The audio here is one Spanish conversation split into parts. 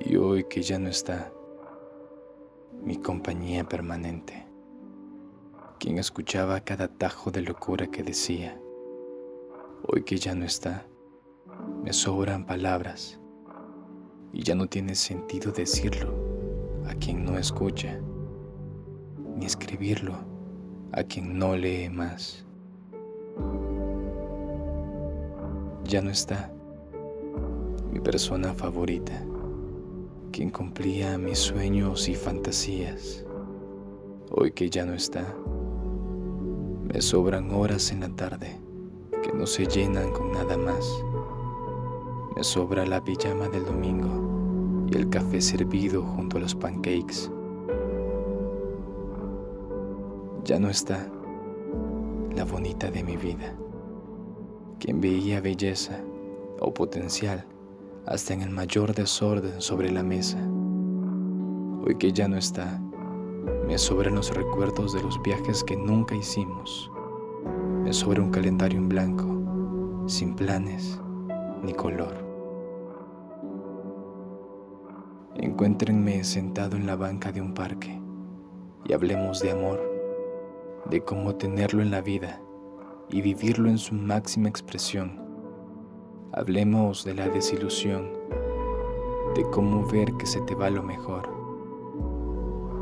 Y hoy que ya no está mi compañía permanente, quien escuchaba cada tajo de locura que decía, hoy que ya no está, me sobran palabras y ya no tiene sentido decirlo a quien no escucha, ni escribirlo a quien no lee más. Ya no está mi persona favorita quien cumplía mis sueños y fantasías. Hoy que ya no está, me sobran horas en la tarde que no se llenan con nada más. Me sobra la pijama del domingo y el café servido junto a los pancakes. Ya no está la bonita de mi vida, quien veía belleza o potencial hasta en el mayor desorden sobre la mesa. Hoy que ya no está, me sobran los recuerdos de los viajes que nunca hicimos. Me sobra un calendario en blanco, sin planes ni color. Encuéntrenme sentado en la banca de un parque y hablemos de amor, de cómo tenerlo en la vida y vivirlo en su máxima expresión Hablemos de la desilusión, de cómo ver que se te va lo mejor,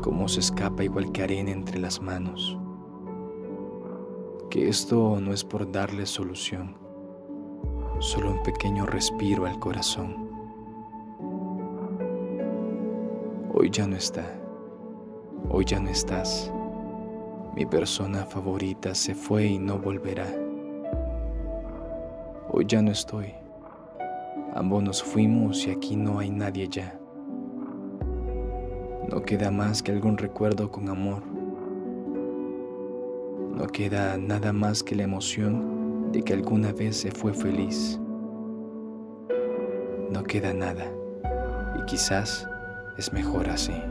cómo se escapa igual que arena entre las manos. Que esto no es por darle solución, solo un pequeño respiro al corazón. Hoy ya no está, hoy ya no estás. Mi persona favorita se fue y no volverá. Hoy ya no estoy Ambos nos fuimos y aquí no hay nadie ya. No queda más que algún recuerdo con amor. No queda nada más que la emoción de que alguna vez se fue feliz. No queda nada y quizás es mejor así.